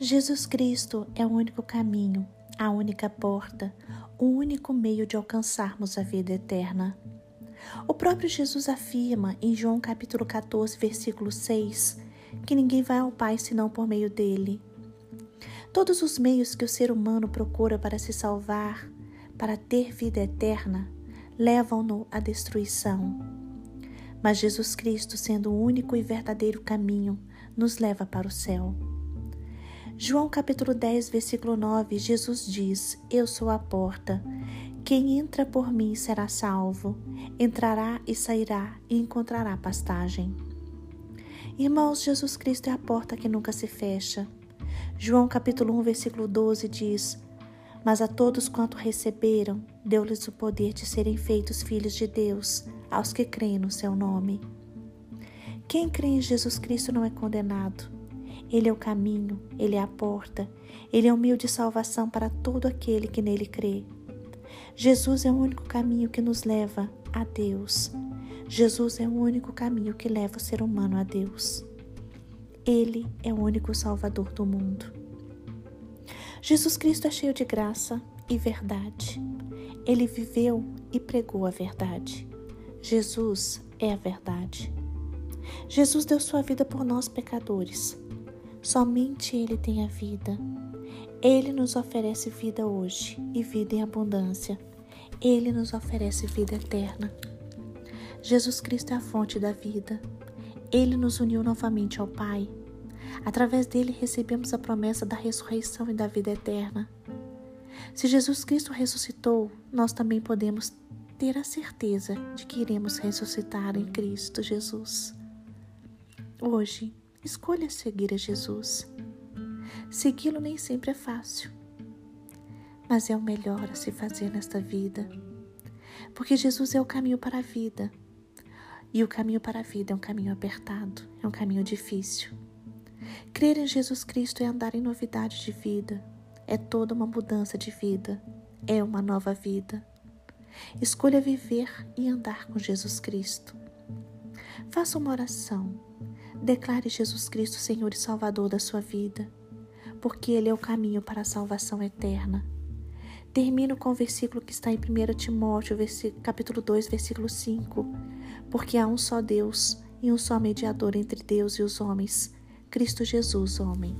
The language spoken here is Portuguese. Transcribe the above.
Jesus Cristo é o único caminho, a única porta, o único meio de alcançarmos a vida eterna. O próprio Jesus afirma em João capítulo 14, versículo 6, que ninguém vai ao Pai senão por meio dele. Todos os meios que o ser humano procura para se salvar, para ter vida eterna, levam-no à destruição. Mas Jesus Cristo, sendo o único e verdadeiro caminho, nos leva para o céu. João capítulo 10, versículo 9, Jesus diz: Eu sou a porta. Quem entra por mim será salvo. Entrará e sairá e encontrará pastagem. Irmãos, Jesus Cristo é a porta que nunca se fecha. João capítulo 1, versículo 12 diz: Mas a todos quanto receberam, deu-lhes o poder de serem feitos filhos de Deus, aos que creem no seu nome. Quem crê em Jesus Cristo não é condenado. Ele é o caminho, ele é a porta, ele é o meio de salvação para todo aquele que nele crê. Jesus é o único caminho que nos leva a Deus. Jesus é o único caminho que leva o ser humano a Deus. Ele é o único Salvador do mundo. Jesus Cristo é cheio de graça e verdade. Ele viveu e pregou a verdade. Jesus é a verdade. Jesus deu sua vida por nós pecadores. Somente Ele tem a vida. Ele nos oferece vida hoje e vida em abundância. Ele nos oferece vida eterna. Jesus Cristo é a fonte da vida. Ele nos uniu novamente ao Pai Através dele recebemos a promessa da ressurreição e da vida eterna. Se Jesus Cristo ressuscitou, nós também podemos ter a certeza de que iremos ressuscitar em Cristo Jesus. Hoje, escolha seguir a Jesus. Segui-lo nem sempre é fácil, mas é o melhor a se fazer nesta vida, porque Jesus é o caminho para a vida. E o caminho para a vida é um caminho apertado, é um caminho difícil. Crer em Jesus Cristo é andar em novidade de vida, é toda uma mudança de vida, é uma nova vida. Escolha viver e andar com Jesus Cristo. Faça uma oração. Declare Jesus Cristo Senhor e Salvador da sua vida, porque Ele é o caminho para a salvação eterna. Termino com o versículo que está em 1 Timóteo, capítulo 2, versículo 5. Porque há um só Deus e um só mediador entre Deus e os homens, Cristo Jesus, homem.